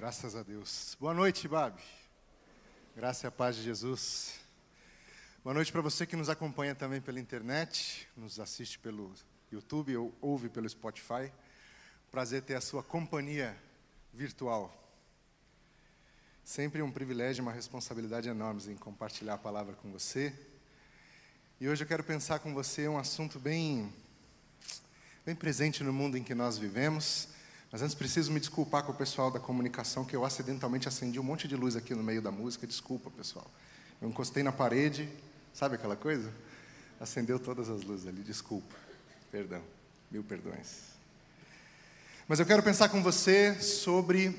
Graças a Deus. Boa noite, Babi. Graça e a paz de Jesus. Boa noite para você que nos acompanha também pela internet, nos assiste pelo YouTube ou ouve pelo Spotify. Prazer ter a sua companhia virtual. Sempre um privilégio uma responsabilidade enormes em compartilhar a palavra com você. E hoje eu quero pensar com você um assunto bem, bem presente no mundo em que nós vivemos. Mas antes preciso me desculpar com o pessoal da comunicação que eu acidentalmente acendi um monte de luz aqui no meio da música. Desculpa, pessoal. Eu encostei na parede, sabe aquela coisa? Acendeu todas as luzes ali. Desculpa. Perdão. Mil perdões. Mas eu quero pensar com você sobre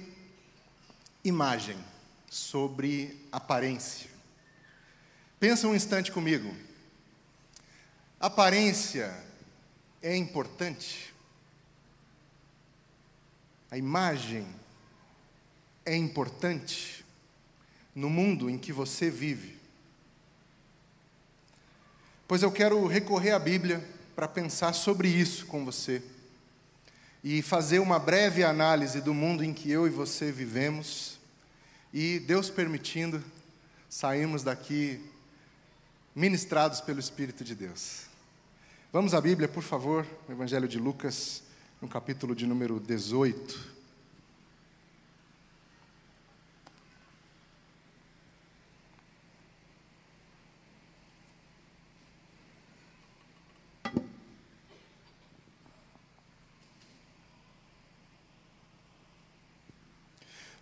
imagem, sobre aparência. Pensa um instante comigo. Aparência é importante? A imagem é importante no mundo em que você vive. Pois eu quero recorrer à Bíblia para pensar sobre isso com você e fazer uma breve análise do mundo em que eu e você vivemos e, Deus permitindo, sairmos daqui ministrados pelo Espírito de Deus. Vamos à Bíblia, por favor, no Evangelho de Lucas no capítulo de número 18.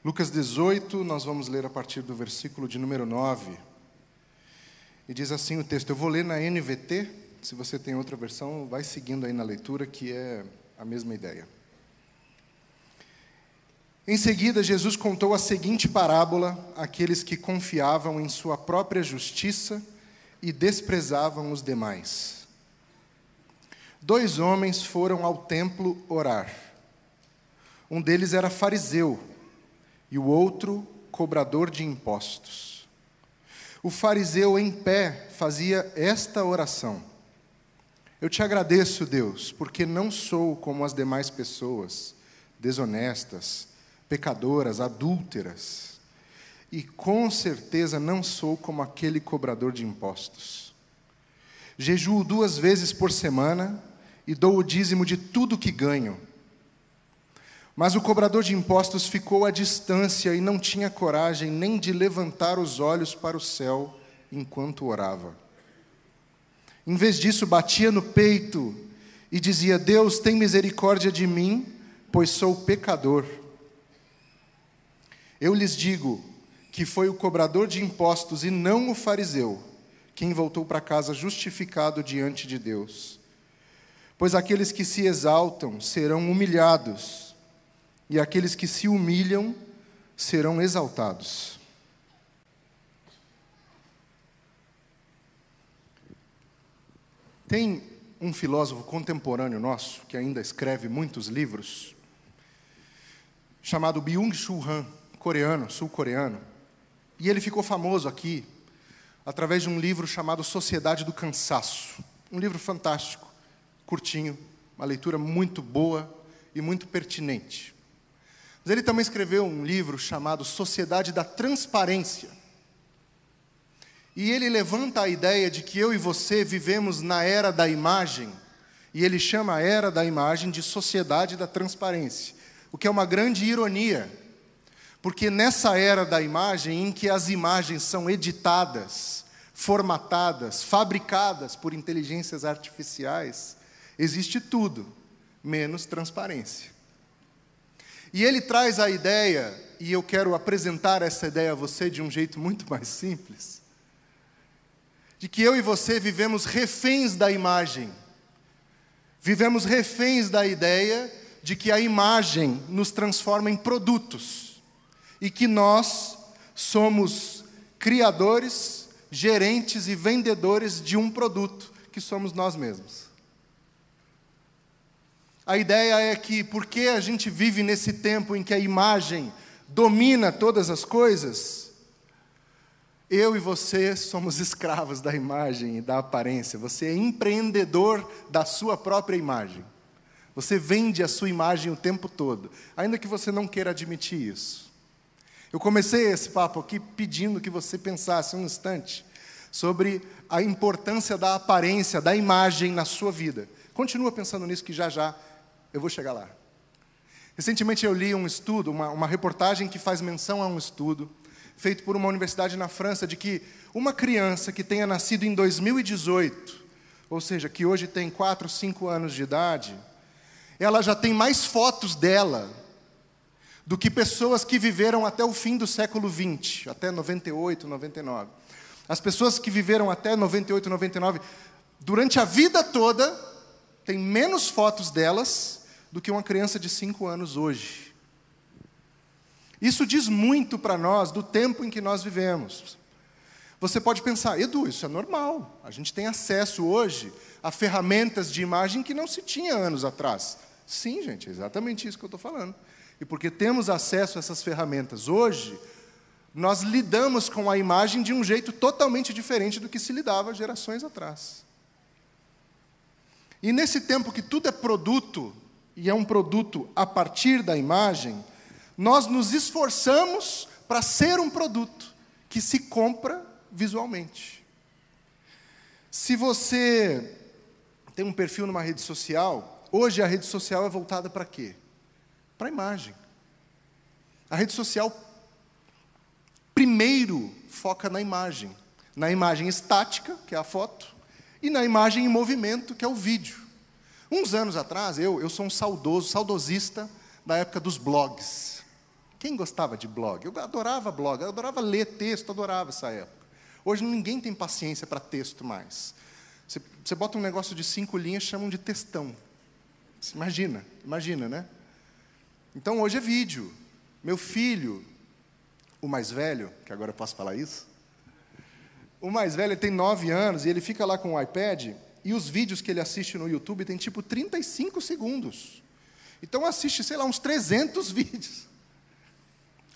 Lucas 18, nós vamos ler a partir do versículo de número 9. E diz assim o texto, eu vou ler na NVT, se você tem outra versão, vai seguindo aí na leitura, que é a mesma ideia. Em seguida, Jesus contou a seguinte parábola àqueles que confiavam em sua própria justiça e desprezavam os demais. Dois homens foram ao templo orar. Um deles era fariseu e o outro cobrador de impostos. O fariseu em pé fazia esta oração: eu te agradeço, Deus, porque não sou como as demais pessoas, desonestas, pecadoras, adúlteras. E com certeza não sou como aquele cobrador de impostos. Jejuo duas vezes por semana e dou o dízimo de tudo que ganho. Mas o cobrador de impostos ficou à distância e não tinha coragem nem de levantar os olhos para o céu enquanto orava. Em vez disso, batia no peito e dizia: Deus, tem misericórdia de mim, pois sou pecador. Eu lhes digo que foi o cobrador de impostos e não o fariseu quem voltou para casa justificado diante de Deus. Pois aqueles que se exaltam serão humilhados, e aqueles que se humilham serão exaltados. Tem um filósofo contemporâneo nosso, que ainda escreve muitos livros, chamado Byung-Chul Han, coreano, sul-coreano. E ele ficou famoso aqui através de um livro chamado Sociedade do Cansaço. Um livro fantástico, curtinho, uma leitura muito boa e muito pertinente. Mas ele também escreveu um livro chamado Sociedade da Transparência e ele levanta a ideia de que eu e você vivemos na era da imagem, e ele chama a era da imagem de sociedade da transparência, o que é uma grande ironia, porque nessa era da imagem, em que as imagens são editadas, formatadas, fabricadas por inteligências artificiais, existe tudo, menos transparência. E ele traz a ideia, e eu quero apresentar essa ideia a você de um jeito muito mais simples de que eu e você vivemos reféns da imagem. Vivemos reféns da ideia de que a imagem nos transforma em produtos e que nós somos criadores, gerentes e vendedores de um produto que somos nós mesmos. A ideia é que, porque a gente vive nesse tempo em que a imagem domina todas as coisas, eu e você somos escravos da imagem e da aparência. Você é empreendedor da sua própria imagem. Você vende a sua imagem o tempo todo, ainda que você não queira admitir isso. Eu comecei esse papo aqui pedindo que você pensasse um instante sobre a importância da aparência, da imagem na sua vida. Continua pensando nisso que já já eu vou chegar lá. Recentemente eu li um estudo, uma, uma reportagem que faz menção a um estudo feito por uma universidade na França de que uma criança que tenha nascido em 2018, ou seja, que hoje tem 4, 5 anos de idade, ela já tem mais fotos dela do que pessoas que viveram até o fim do século 20, até 98, 99. As pessoas que viveram até 98, 99, durante a vida toda, tem menos fotos delas do que uma criança de 5 anos hoje. Isso diz muito para nós do tempo em que nós vivemos. Você pode pensar, Edu, isso é normal. A gente tem acesso hoje a ferramentas de imagem que não se tinha anos atrás. Sim, gente, é exatamente isso que eu estou falando. E porque temos acesso a essas ferramentas hoje, nós lidamos com a imagem de um jeito totalmente diferente do que se lidava gerações atrás. E nesse tempo que tudo é produto, e é um produto a partir da imagem, nós nos esforçamos para ser um produto que se compra visualmente. Se você tem um perfil numa rede social, hoje a rede social é voltada para quê? Para a imagem. A rede social primeiro foca na imagem, na imagem estática, que é a foto, e na imagem em movimento, que é o vídeo. Uns anos atrás, eu, eu sou um saudoso, saudosista da época dos blogs. Quem gostava de blog? Eu adorava blog, eu adorava ler texto, adorava essa época. Hoje ninguém tem paciência para texto mais. Você, você bota um negócio de cinco linhas, chamam de textão. Você imagina, imagina, né? Então hoje é vídeo. Meu filho o mais velho, que agora eu posso falar isso, o mais velho tem nove anos e ele fica lá com o iPad e os vídeos que ele assiste no YouTube tem tipo 35 segundos. Então assiste, sei lá, uns 300 vídeos.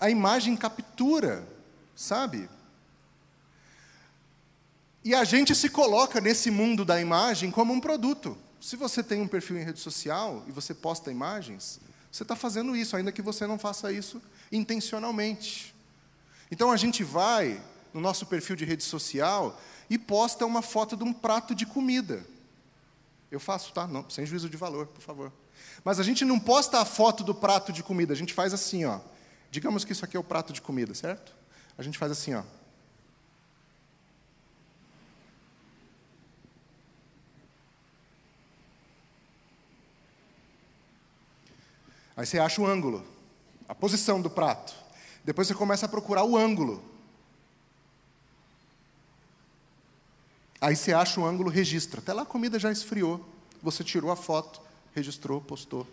A imagem captura, sabe? E a gente se coloca nesse mundo da imagem como um produto. Se você tem um perfil em rede social e você posta imagens, você está fazendo isso, ainda que você não faça isso intencionalmente. Então a gente vai no nosso perfil de rede social e posta uma foto de um prato de comida. Eu faço, tá? Não, sem juízo de valor, por favor. Mas a gente não posta a foto do prato de comida, a gente faz assim, ó. Digamos que isso aqui é o prato de comida, certo? A gente faz assim, ó. Aí você acha o ângulo, a posição do prato. Depois você começa a procurar o ângulo. Aí você acha o ângulo, registra. Até lá a comida já esfriou. Você tirou a foto, registrou, postou.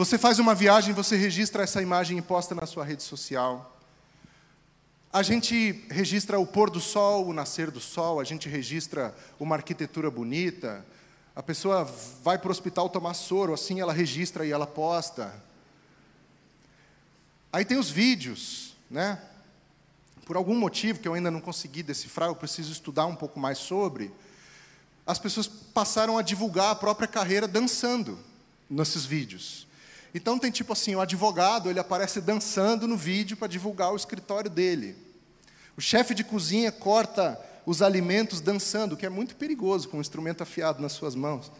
Você faz uma viagem, você registra essa imagem e posta na sua rede social. A gente registra o pôr do sol, o nascer do sol, a gente registra uma arquitetura bonita. A pessoa vai para o hospital tomar soro, assim ela registra e ela posta. Aí tem os vídeos, né? Por algum motivo que eu ainda não consegui decifrar, eu preciso estudar um pouco mais sobre. As pessoas passaram a divulgar a própria carreira dançando nesses vídeos. Então tem tipo assim, o advogado, ele aparece dançando no vídeo para divulgar o escritório dele. O chefe de cozinha corta os alimentos dançando, que é muito perigoso com um instrumento afiado nas suas mãos.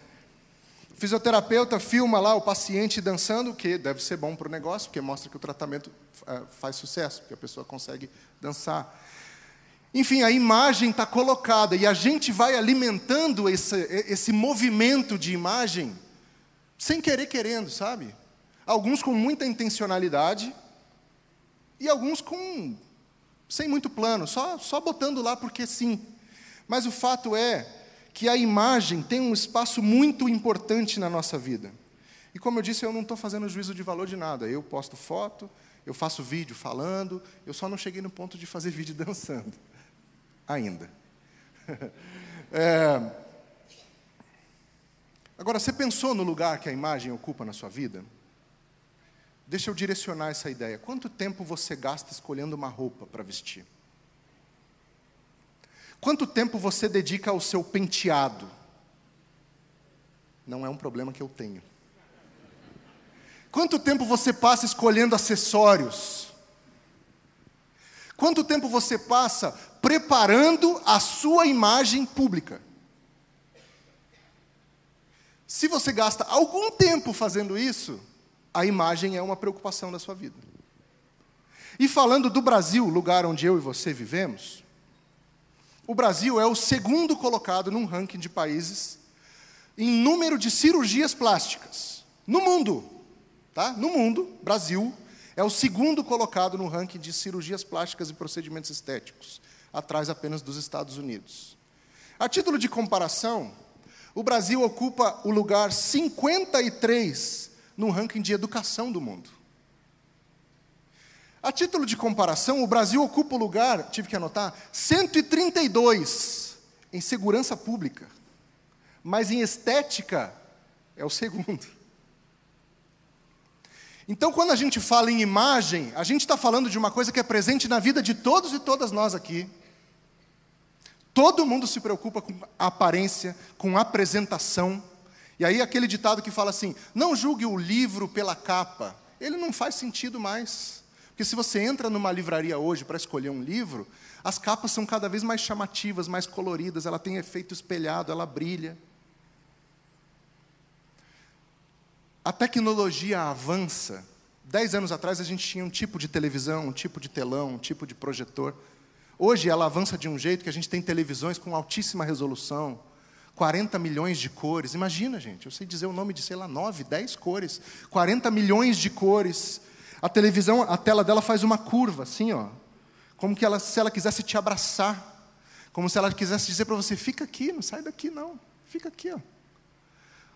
O fisioterapeuta filma lá o paciente dançando, que deve ser bom para o negócio, porque mostra que o tratamento uh, faz sucesso, porque a pessoa consegue dançar. Enfim, a imagem está colocada e a gente vai alimentando esse, esse movimento de imagem sem querer querendo, sabe? Alguns com muita intencionalidade e alguns com sem muito plano, só, só botando lá porque sim. Mas o fato é que a imagem tem um espaço muito importante na nossa vida. E como eu disse, eu não estou fazendo juízo de valor de nada. Eu posto foto, eu faço vídeo falando, eu só não cheguei no ponto de fazer vídeo dançando. Ainda. É... Agora, você pensou no lugar que a imagem ocupa na sua vida? Deixa eu direcionar essa ideia. Quanto tempo você gasta escolhendo uma roupa para vestir? Quanto tempo você dedica ao seu penteado? Não é um problema que eu tenho. Quanto tempo você passa escolhendo acessórios? Quanto tempo você passa preparando a sua imagem pública? Se você gasta algum tempo fazendo isso, a imagem é uma preocupação da sua vida. E falando do Brasil, lugar onde eu e você vivemos, o Brasil é o segundo colocado num ranking de países em número de cirurgias plásticas no mundo, tá? No mundo, Brasil é o segundo colocado no ranking de cirurgias plásticas e procedimentos estéticos, atrás apenas dos Estados Unidos. A título de comparação, o Brasil ocupa o lugar 53 no ranking de educação do mundo. A título de comparação, o Brasil ocupa o lugar, tive que anotar, 132 em segurança pública, mas em estética é o segundo. Então, quando a gente fala em imagem, a gente está falando de uma coisa que é presente na vida de todos e todas nós aqui. Todo mundo se preocupa com aparência, com apresentação. E aí aquele ditado que fala assim: não julgue o livro pela capa. Ele não faz sentido mais. Porque se você entra numa livraria hoje para escolher um livro, as capas são cada vez mais chamativas, mais coloridas, ela tem efeito espelhado, ela brilha. A tecnologia avança. Dez anos atrás a gente tinha um tipo de televisão, um tipo de telão, um tipo de projetor. Hoje ela avança de um jeito que a gente tem televisões com altíssima resolução, 40 milhões de cores. Imagina, gente, eu sei dizer o nome de, sei lá, 9, 10 cores. 40 milhões de cores. A televisão, a tela dela faz uma curva, assim, ó. Como que ela, se ela quisesse te abraçar. Como se ela quisesse dizer para você, fica aqui, não sai daqui não. Fica aqui, ó.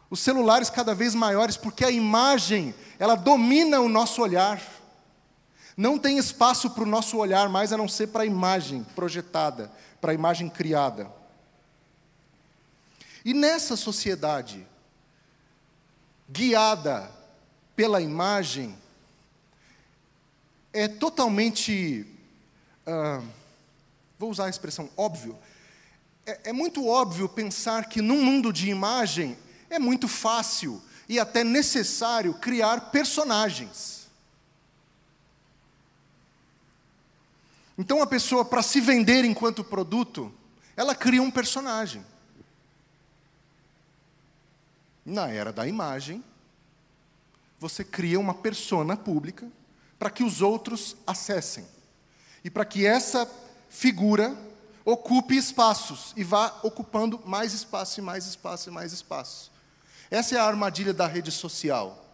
Os celulares cada vez maiores, porque a imagem, ela domina o nosso olhar. Não tem espaço para o nosso olhar mais a não ser para a imagem projetada, para a imagem criada. E nessa sociedade, guiada pela imagem, é totalmente. Uh, vou usar a expressão óbvio. É, é muito óbvio pensar que num mundo de imagem é muito fácil e até necessário criar personagens. Então a pessoa, para se vender enquanto produto, ela cria um personagem. Na era da imagem, você cria uma persona pública para que os outros acessem. E para que essa figura ocupe espaços e vá ocupando mais espaço e mais espaço e mais espaço. Essa é a armadilha da rede social.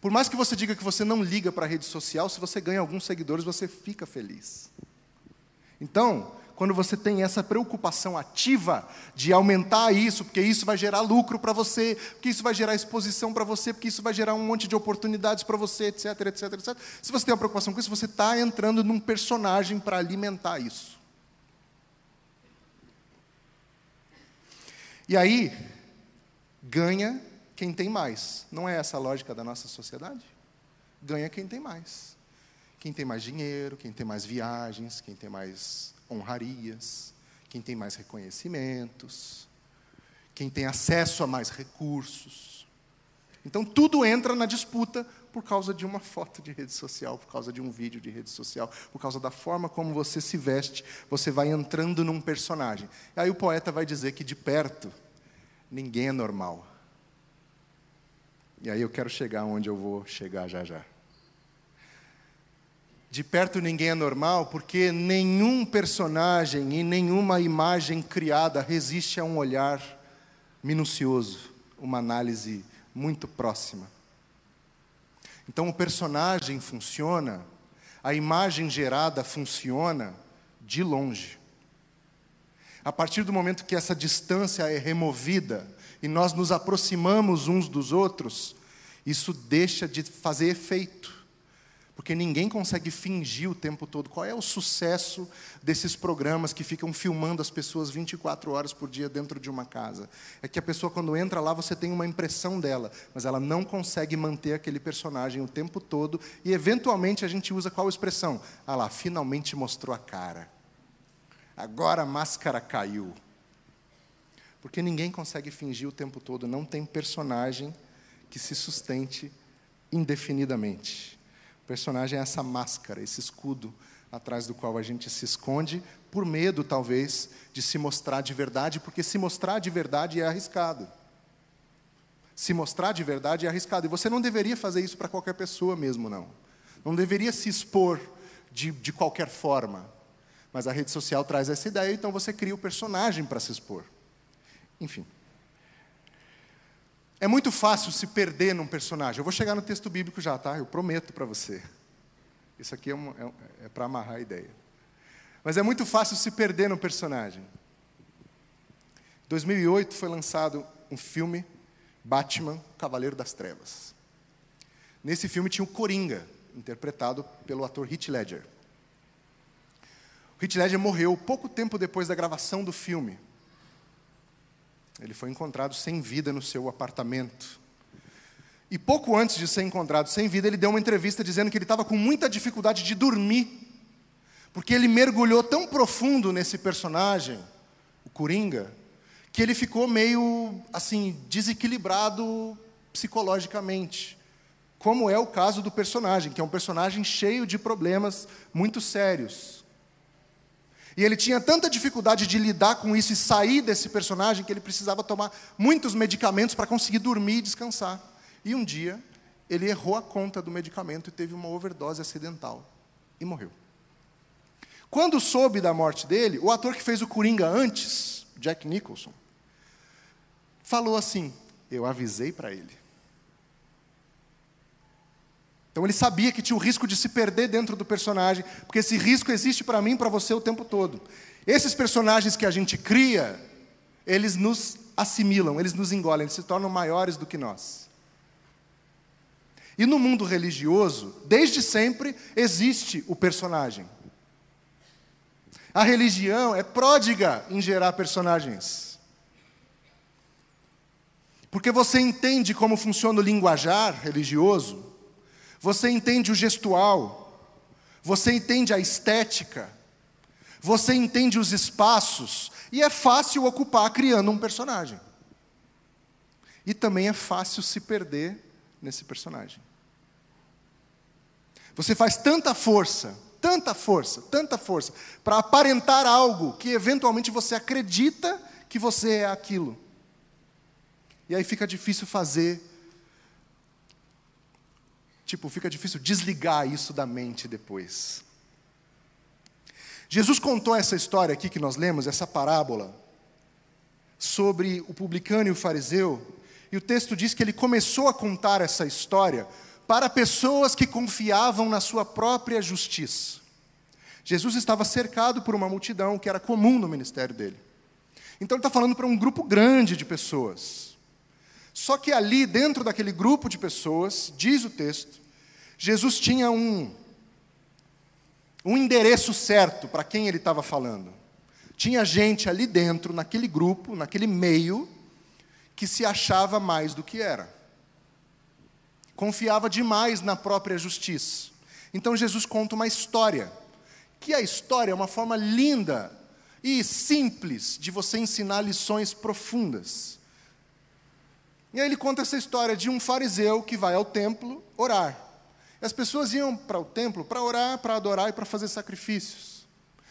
Por mais que você diga que você não liga para a rede social, se você ganha alguns seguidores, você fica feliz. Então, quando você tem essa preocupação ativa de aumentar isso, porque isso vai gerar lucro para você, porque isso vai gerar exposição para você, porque isso vai gerar um monte de oportunidades para você, etc, etc, etc. Se você tem uma preocupação com isso, você está entrando num personagem para alimentar isso. E aí, ganha quem tem mais. Não é essa a lógica da nossa sociedade? Ganha quem tem mais. Quem tem mais dinheiro, quem tem mais viagens, quem tem mais honrarias, quem tem mais reconhecimentos, quem tem acesso a mais recursos. Então tudo entra na disputa por causa de uma foto de rede social, por causa de um vídeo de rede social, por causa da forma como você se veste, você vai entrando num personagem. E aí o poeta vai dizer que de perto ninguém é normal. E aí eu quero chegar onde eu vou chegar já já de perto ninguém é normal, porque nenhum personagem e nenhuma imagem criada resiste a um olhar minucioso, uma análise muito próxima. Então o personagem funciona, a imagem gerada funciona de longe. A partir do momento que essa distância é removida e nós nos aproximamos uns dos outros, isso deixa de fazer efeito. Porque ninguém consegue fingir o tempo todo. Qual é o sucesso desses programas que ficam filmando as pessoas 24 horas por dia dentro de uma casa? É que a pessoa, quando entra lá, você tem uma impressão dela, mas ela não consegue manter aquele personagem o tempo todo. E, eventualmente, a gente usa qual expressão? Ah lá, finalmente mostrou a cara. Agora a máscara caiu. Porque ninguém consegue fingir o tempo todo, não tem personagem que se sustente indefinidamente. O personagem é essa máscara, esse escudo atrás do qual a gente se esconde, por medo, talvez, de se mostrar de verdade, porque se mostrar de verdade é arriscado. Se mostrar de verdade é arriscado. E você não deveria fazer isso para qualquer pessoa mesmo, não. Não deveria se expor de, de qualquer forma. Mas a rede social traz essa ideia, então você cria o personagem para se expor. Enfim. É muito fácil se perder num personagem. Eu vou chegar no texto bíblico já, tá? Eu prometo para você. Isso aqui é, um, é, é para amarrar a ideia. Mas é muito fácil se perder num personagem. Em 2008 foi lançado um filme, Batman, Cavaleiro das Trevas. Nesse filme tinha o Coringa, interpretado pelo ator Heath Ledger. O Heath Ledger morreu pouco tempo depois da gravação do filme. Ele foi encontrado sem vida no seu apartamento. E pouco antes de ser encontrado sem vida, ele deu uma entrevista dizendo que ele estava com muita dificuldade de dormir, porque ele mergulhou tão profundo nesse personagem, o Coringa, que ele ficou meio assim desequilibrado psicologicamente como é o caso do personagem, que é um personagem cheio de problemas muito sérios. E ele tinha tanta dificuldade de lidar com isso e sair desse personagem que ele precisava tomar muitos medicamentos para conseguir dormir e descansar. E um dia, ele errou a conta do medicamento e teve uma overdose acidental e morreu. Quando soube da morte dele, o ator que fez o Coringa antes, Jack Nicholson, falou assim: Eu avisei para ele. Então ele sabia que tinha o risco de se perder dentro do personagem, porque esse risco existe para mim e para você o tempo todo. Esses personagens que a gente cria, eles nos assimilam, eles nos engolem, eles se tornam maiores do que nós. E no mundo religioso, desde sempre existe o personagem. A religião é pródiga em gerar personagens. Porque você entende como funciona o linguajar religioso, você entende o gestual, você entende a estética, você entende os espaços, e é fácil ocupar criando um personagem. E também é fácil se perder nesse personagem. Você faz tanta força, tanta força, tanta força, para aparentar algo que eventualmente você acredita que você é aquilo. E aí fica difícil fazer Tipo, fica difícil desligar isso da mente depois. Jesus contou essa história aqui que nós lemos, essa parábola, sobre o publicano e o fariseu, e o texto diz que ele começou a contar essa história para pessoas que confiavam na sua própria justiça. Jesus estava cercado por uma multidão que era comum no ministério dele. Então ele está falando para um grupo grande de pessoas. Só que ali, dentro daquele grupo de pessoas, diz o texto, Jesus tinha um, um endereço certo para quem ele estava falando. Tinha gente ali dentro, naquele grupo, naquele meio, que se achava mais do que era. Confiava demais na própria justiça. Então Jesus conta uma história, que a história é uma forma linda e simples de você ensinar lições profundas. E aí ele conta essa história de um fariseu que vai ao templo orar. As pessoas iam para o templo para orar, para adorar e para fazer sacrifícios.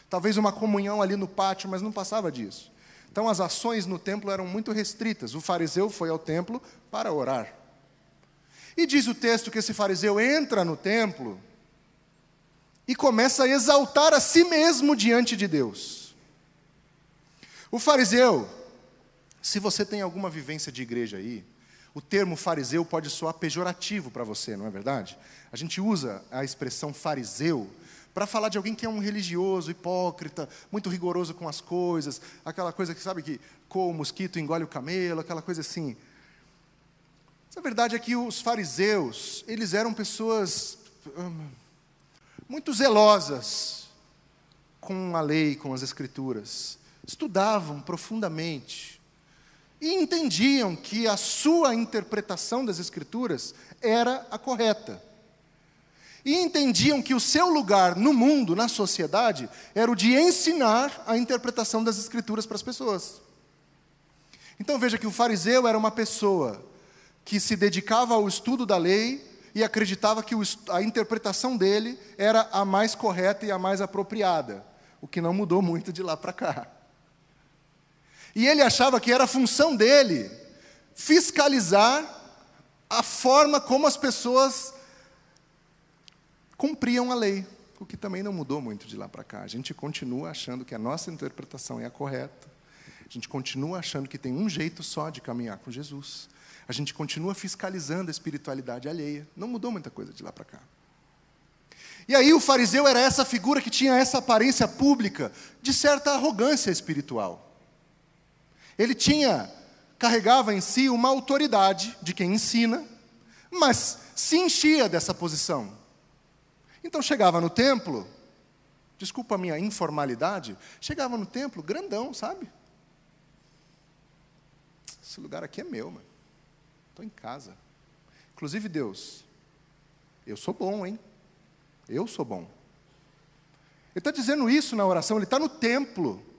Talvez uma comunhão ali no pátio, mas não passava disso. Então as ações no templo eram muito restritas. O fariseu foi ao templo para orar. E diz o texto que esse fariseu entra no templo e começa a exaltar a si mesmo diante de Deus. O fariseu, se você tem alguma vivência de igreja aí, o termo fariseu pode soar pejorativo para você, não é verdade? A gente usa a expressão fariseu para falar de alguém que é um religioso, hipócrita, muito rigoroso com as coisas, aquela coisa que sabe que coa o mosquito, engole o camelo, aquela coisa assim. Mas a verdade é que os fariseus, eles eram pessoas hum, muito zelosas com a lei, com as escrituras. Estudavam profundamente, e entendiam que a sua interpretação das Escrituras era a correta. E entendiam que o seu lugar no mundo, na sociedade, era o de ensinar a interpretação das Escrituras para as pessoas. Então veja que o fariseu era uma pessoa que se dedicava ao estudo da lei e acreditava que a interpretação dele era a mais correta e a mais apropriada, o que não mudou muito de lá para cá. E ele achava que era função dele fiscalizar a forma como as pessoas cumpriam a lei, o que também não mudou muito de lá para cá. A gente continua achando que a nossa interpretação é a correta. A gente continua achando que tem um jeito só de caminhar com Jesus. A gente continua fiscalizando a espiritualidade alheia. Não mudou muita coisa de lá para cá. E aí o fariseu era essa figura que tinha essa aparência pública de certa arrogância espiritual. Ele tinha, carregava em si uma autoridade de quem ensina, mas se enchia dessa posição. Então chegava no templo, desculpa a minha informalidade, chegava no templo grandão, sabe? Esse lugar aqui é meu, mano. Estou em casa. Inclusive, Deus, eu sou bom, hein? Eu sou bom. Ele está dizendo isso na oração, ele está no templo.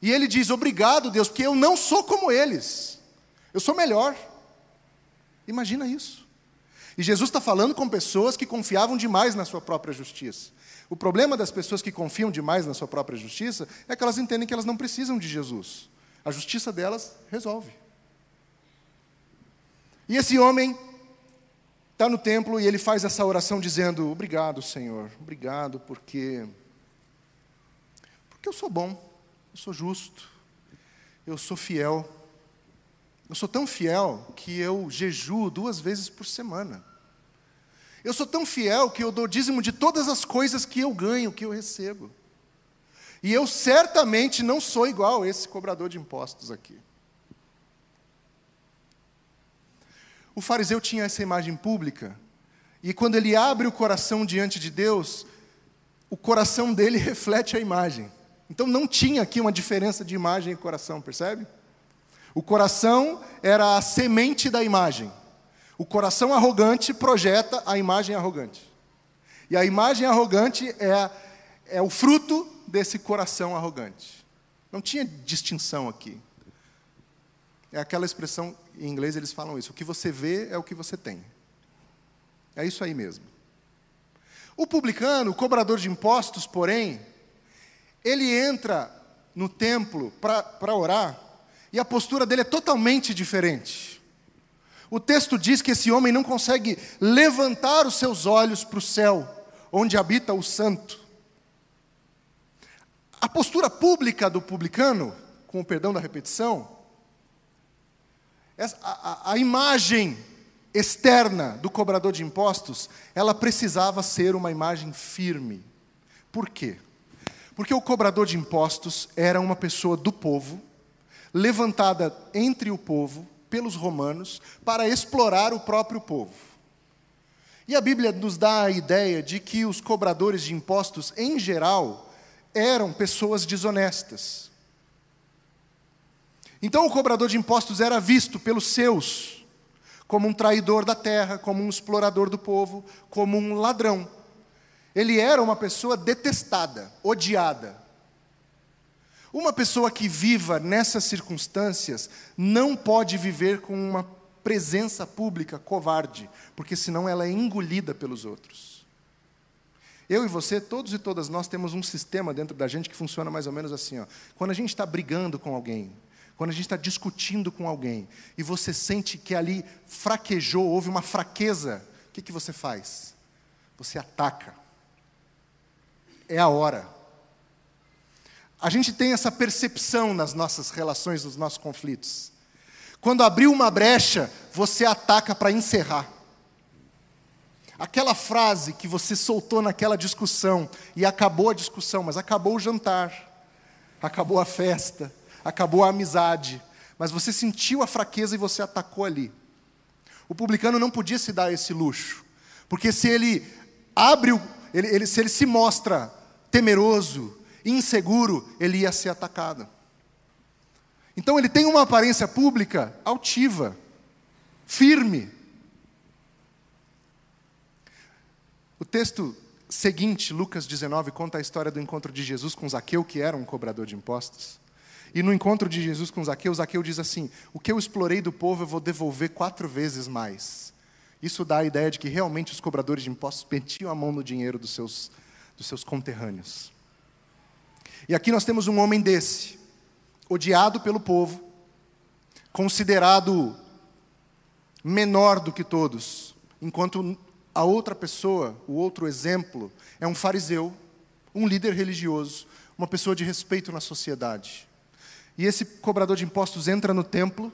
E ele diz: Obrigado, Deus, porque eu não sou como eles. Eu sou melhor. Imagina isso. E Jesus está falando com pessoas que confiavam demais na sua própria justiça. O problema das pessoas que confiam demais na sua própria justiça é que elas entendem que elas não precisam de Jesus. A justiça delas resolve. E esse homem está no templo e ele faz essa oração dizendo: Obrigado, Senhor, obrigado, porque. Porque eu sou bom eu sou justo, eu sou fiel. Eu sou tão fiel que eu jejuo duas vezes por semana. Eu sou tão fiel que eu dou dízimo de todas as coisas que eu ganho, que eu recebo. E eu certamente não sou igual a esse cobrador de impostos aqui. O fariseu tinha essa imagem pública, e quando ele abre o coração diante de Deus, o coração dele reflete a imagem. Então não tinha aqui uma diferença de imagem e coração, percebe? O coração era a semente da imagem. O coração arrogante projeta a imagem arrogante. E a imagem arrogante é, é o fruto desse coração arrogante. Não tinha distinção aqui. É aquela expressão, em inglês eles falam isso: o que você vê é o que você tem. É isso aí mesmo. O publicano, o cobrador de impostos, porém, ele entra no templo para orar e a postura dele é totalmente diferente. O texto diz que esse homem não consegue levantar os seus olhos para o céu, onde habita o santo. A postura pública do publicano, com o perdão da repetição, a, a, a imagem externa do cobrador de impostos, ela precisava ser uma imagem firme. Por quê? Porque o cobrador de impostos era uma pessoa do povo, levantada entre o povo, pelos romanos, para explorar o próprio povo. E a Bíblia nos dá a ideia de que os cobradores de impostos, em geral, eram pessoas desonestas. Então o cobrador de impostos era visto pelos seus como um traidor da terra, como um explorador do povo, como um ladrão. Ele era uma pessoa detestada, odiada. Uma pessoa que viva nessas circunstâncias não pode viver com uma presença pública covarde, porque senão ela é engolida pelos outros. Eu e você, todos e todas nós temos um sistema dentro da gente que funciona mais ou menos assim. Ó. Quando a gente está brigando com alguém, quando a gente está discutindo com alguém, e você sente que ali fraquejou, houve uma fraqueza, o que, que você faz? Você ataca é a hora. A gente tem essa percepção nas nossas relações, nos nossos conflitos. Quando abriu uma brecha, você ataca para encerrar. Aquela frase que você soltou naquela discussão e acabou a discussão, mas acabou o jantar, acabou a festa, acabou a amizade, mas você sentiu a fraqueza e você atacou ali. O publicano não podia se dar esse luxo, porque se ele abre, ele, ele, se ele se mostra temeroso, inseguro, ele ia ser atacado. Então ele tem uma aparência pública altiva, firme. O texto seguinte, Lucas 19, conta a história do encontro de Jesus com Zaqueu, que era um cobrador de impostos. E no encontro de Jesus com Zaqueu, Zaqueu diz assim: O que eu explorei do povo eu vou devolver quatro vezes mais. Isso dá a ideia de que realmente os cobradores de impostos metiam a mão no dinheiro dos seus, dos seus conterrâneos. E aqui nós temos um homem desse, odiado pelo povo, considerado menor do que todos, enquanto a outra pessoa, o outro exemplo, é um fariseu, um líder religioso, uma pessoa de respeito na sociedade. E esse cobrador de impostos entra no templo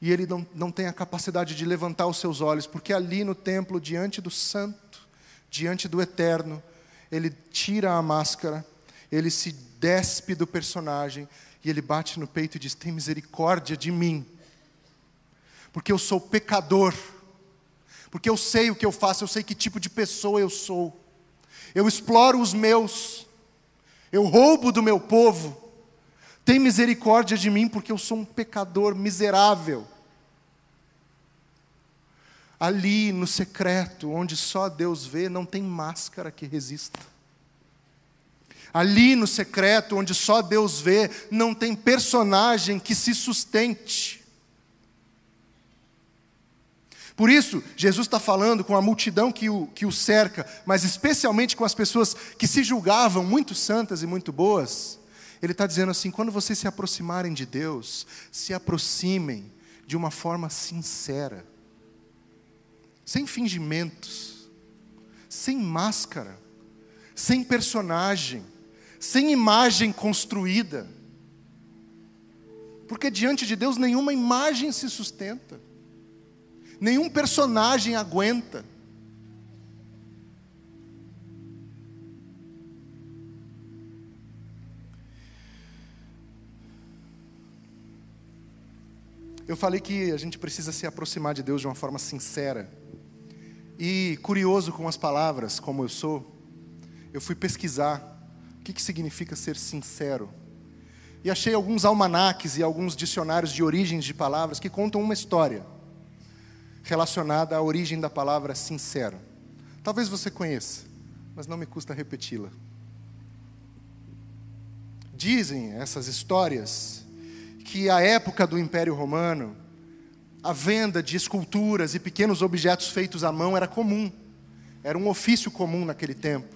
e ele não, não tem a capacidade de levantar os seus olhos, porque ali no templo, diante do santo, diante do eterno, ele tira a máscara, ele se despe do personagem e ele bate no peito e diz: Tem misericórdia de mim, porque eu sou pecador, porque eu sei o que eu faço, eu sei que tipo de pessoa eu sou, eu exploro os meus, eu roubo do meu povo. Tem misericórdia de mim, porque eu sou um pecador miserável. Ali no secreto, onde só Deus vê, não tem máscara que resista. Ali no secreto, onde só Deus vê, não tem personagem que se sustente. Por isso, Jesus está falando com a multidão que o, que o cerca, mas especialmente com as pessoas que se julgavam muito santas e muito boas. Ele está dizendo assim: quando vocês se aproximarem de Deus, se aproximem de uma forma sincera, sem fingimentos, sem máscara, sem personagem, sem imagem construída. Porque diante de Deus nenhuma imagem se sustenta, nenhum personagem aguenta. Eu falei que a gente precisa se aproximar de Deus de uma forma sincera. E curioso com as palavras, como eu sou, eu fui pesquisar o que, que significa ser sincero. E achei alguns almanaques e alguns dicionários de origens de palavras que contam uma história relacionada à origem da palavra sincero. Talvez você conheça, mas não me custa repeti-la. Dizem essas histórias que a época do Império Romano, a venda de esculturas e pequenos objetos feitos à mão era comum, era um ofício comum naquele tempo.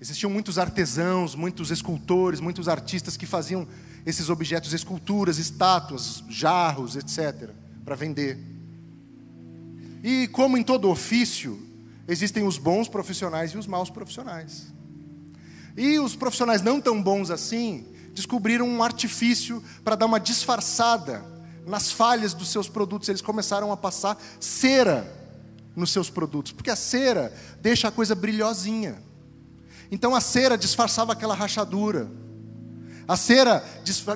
Existiam muitos artesãos, muitos escultores, muitos artistas que faziam esses objetos, esculturas, estátuas, jarros, etc., para vender. E como em todo ofício, existem os bons profissionais e os maus profissionais. E os profissionais não tão bons assim descobriram um artifício para dar uma disfarçada nas falhas dos seus produtos. Eles começaram a passar cera nos seus produtos, porque a cera deixa a coisa brilhosinha. Então a cera disfarçava aquela rachadura. A cera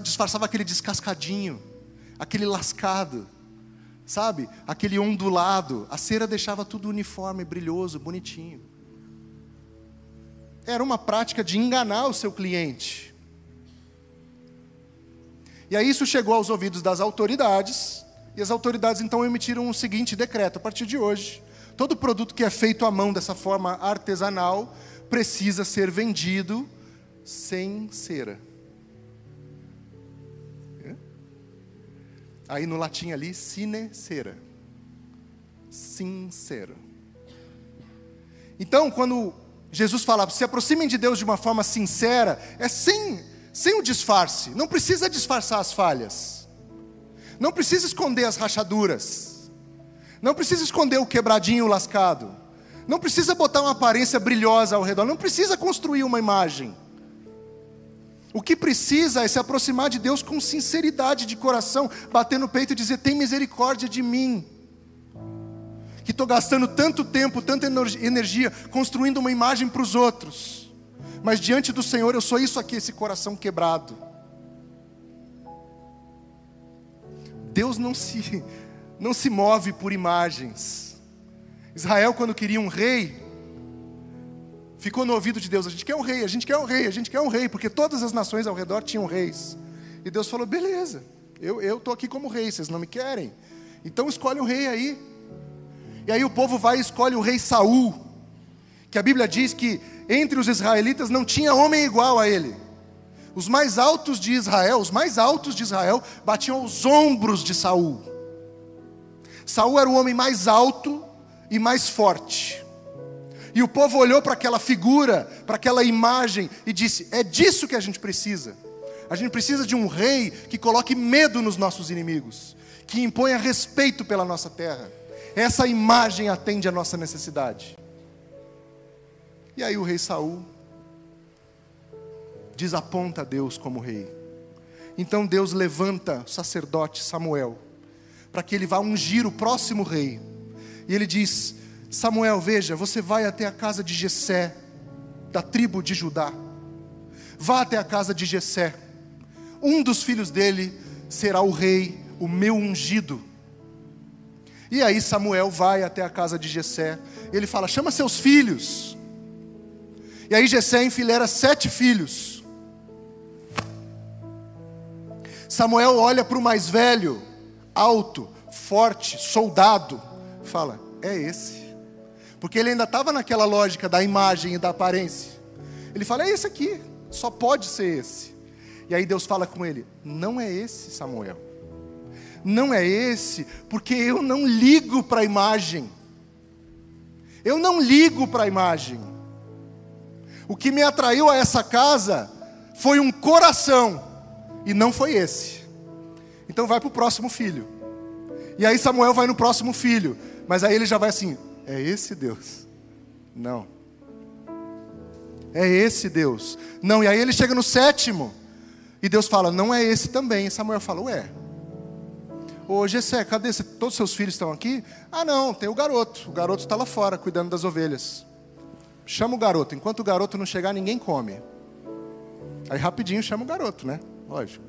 disfarçava aquele descascadinho, aquele lascado, sabe? Aquele ondulado. A cera deixava tudo uniforme, brilhoso, bonitinho. Era uma prática de enganar o seu cliente. E aí isso chegou aos ouvidos das autoridades, e as autoridades então emitiram o seguinte decreto: a partir de hoje, todo produto que é feito à mão dessa forma artesanal precisa ser vendido sem cera. Aí no latim ali, sine cera. Sincero. Então, quando Jesus fala, se aproximem de Deus de uma forma sincera, é sem, sem o disfarce. Não precisa disfarçar as falhas. Não precisa esconder as rachaduras. Não precisa esconder o quebradinho o lascado. Não precisa botar uma aparência brilhosa ao redor, não precisa construir uma imagem. O que precisa é se aproximar de Deus com sinceridade de coração, bater no peito e dizer: tem misericórdia de mim. Que estou gastando tanto tempo, tanta energia construindo uma imagem para os outros, mas diante do Senhor eu sou isso aqui, esse coração quebrado. Deus não se, não se move por imagens. Israel, quando queria um rei, ficou no ouvido de Deus: a gente quer um rei, a gente quer um rei, a gente quer um rei, porque todas as nações ao redor tinham reis. E Deus falou: beleza, eu estou aqui como rei, vocês não me querem? Então escolhe um rei aí. E aí o povo vai e escolhe o rei Saul, que a Bíblia diz que entre os israelitas não tinha homem igual a ele. Os mais altos de Israel, os mais altos de Israel, batiam aos ombros de Saul. Saul era o homem mais alto e mais forte. E o povo olhou para aquela figura, para aquela imagem e disse: "É disso que a gente precisa. A gente precisa de um rei que coloque medo nos nossos inimigos, que imponha respeito pela nossa terra. Essa imagem atende à nossa necessidade." E aí o rei Saul desaponta Deus como rei. Então Deus levanta o sacerdote Samuel para que ele vá ungir o próximo rei. E ele diz: Samuel, veja, você vai até a casa de Jessé, da tribo de Judá. Vá até a casa de Jessé. Um dos filhos dele será o rei, o meu ungido. E aí Samuel vai até a casa de Jessé. Ele fala: "Chama seus filhos". E aí Jessé enfileira sete filhos. Samuel olha para o mais velho, alto, forte, soldado, fala: é esse. Porque ele ainda estava naquela lógica da imagem e da aparência. Ele fala: é esse aqui, só pode ser esse. E aí Deus fala com ele: não é esse, Samuel. Não é esse, porque eu não ligo para a imagem. Eu não ligo para a imagem. O que me atraiu a essa casa foi um coração, e não foi esse. Então vai para o próximo filho. E aí Samuel vai no próximo filho. Mas aí ele já vai assim: é esse Deus? Não. É esse Deus? Não. E aí ele chega no sétimo. E Deus fala: não é esse também. E Samuel fala: ué. Ô Gessé, cadê? Todos os seus filhos estão aqui? Ah, não, tem o garoto. O garoto está lá fora, cuidando das ovelhas. Chama o garoto. Enquanto o garoto não chegar, ninguém come. Aí rapidinho chama o garoto, né? Lógico.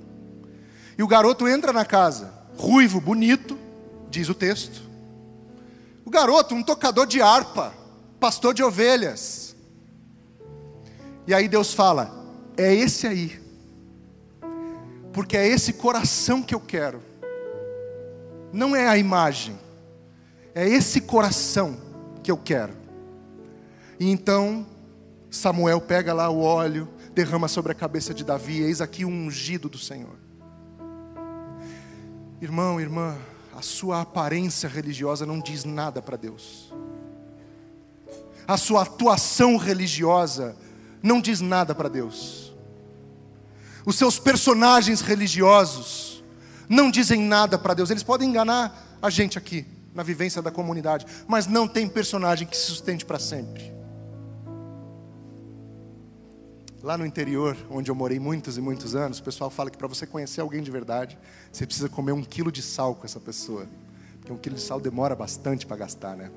E o garoto entra na casa, ruivo, bonito, diz o texto. O garoto, um tocador de harpa, pastor de ovelhas. E aí Deus fala: é esse aí, porque é esse coração que eu quero, não é a imagem, é esse coração que eu quero. E então Samuel pega lá o óleo, derrama sobre a cabeça de Davi, eis aqui o ungido do Senhor. Irmão, irmã, a sua aparência religiosa não diz nada para Deus. A sua atuação religiosa não diz nada para Deus. Os seus personagens religiosos não dizem nada para Deus. Eles podem enganar a gente aqui na vivência da comunidade, mas não tem personagem que se sustente para sempre. Lá no interior, onde eu morei muitos e muitos anos, o pessoal fala que para você conhecer alguém de verdade, você precisa comer um quilo de sal com essa pessoa. Porque um quilo de sal demora bastante para gastar, né?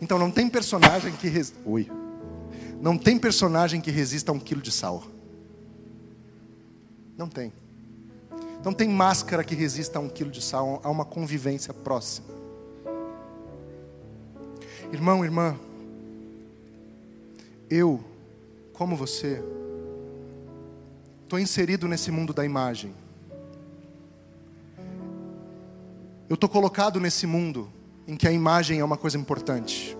Então não tem personagem que res... Oi. Não tem personagem que resista a um quilo de sal. Não tem. Não tem máscara que resista a um quilo de sal, a uma convivência próxima. Irmão, irmã, eu como você, estou inserido nesse mundo da imagem. Eu estou colocado nesse mundo em que a imagem é uma coisa importante,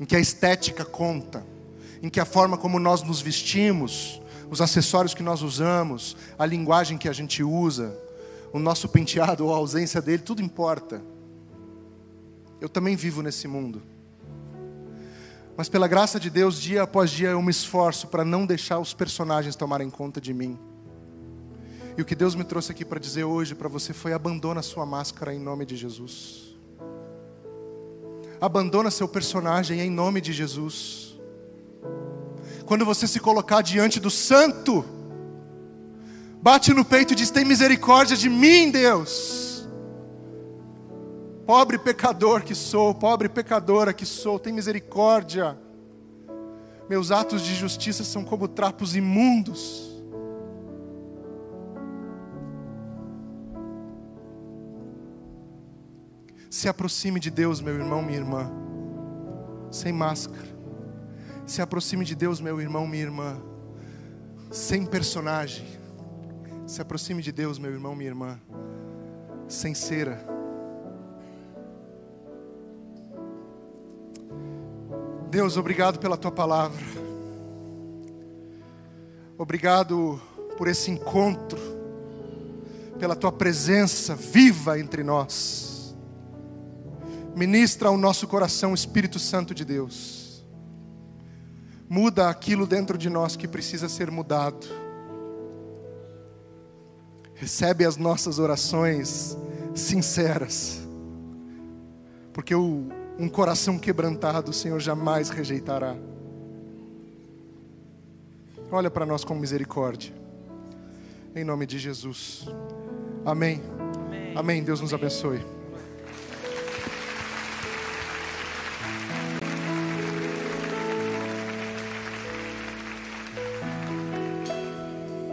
em que a estética conta, em que a forma como nós nos vestimos, os acessórios que nós usamos, a linguagem que a gente usa, o nosso penteado ou a ausência dele, tudo importa. Eu também vivo nesse mundo. Mas pela graça de Deus, dia após dia eu me esforço para não deixar os personagens tomarem conta de mim. E o que Deus me trouxe aqui para dizer hoje para você foi: abandona sua máscara em nome de Jesus. Abandona seu personagem em nome de Jesus. Quando você se colocar diante do Santo, bate no peito e diz: Tem misericórdia de mim, Deus. Pobre pecador que sou, pobre pecadora que sou, tem misericórdia. Meus atos de justiça são como trapos imundos. Se aproxime de Deus, meu irmão, minha irmã, sem máscara. Se aproxime de Deus, meu irmão, minha irmã, sem personagem. Se aproxime de Deus, meu irmão, minha irmã, sem cera. Deus, obrigado pela tua palavra. Obrigado por esse encontro pela tua presença viva entre nós. Ministra ao nosso coração, Espírito Santo de Deus. Muda aquilo dentro de nós que precisa ser mudado. Recebe as nossas orações sinceras, porque o, um coração quebrantado o Senhor jamais rejeitará. Olha para nós com misericórdia. Em nome de Jesus. Amém. Amém. Amém. Deus nos abençoe.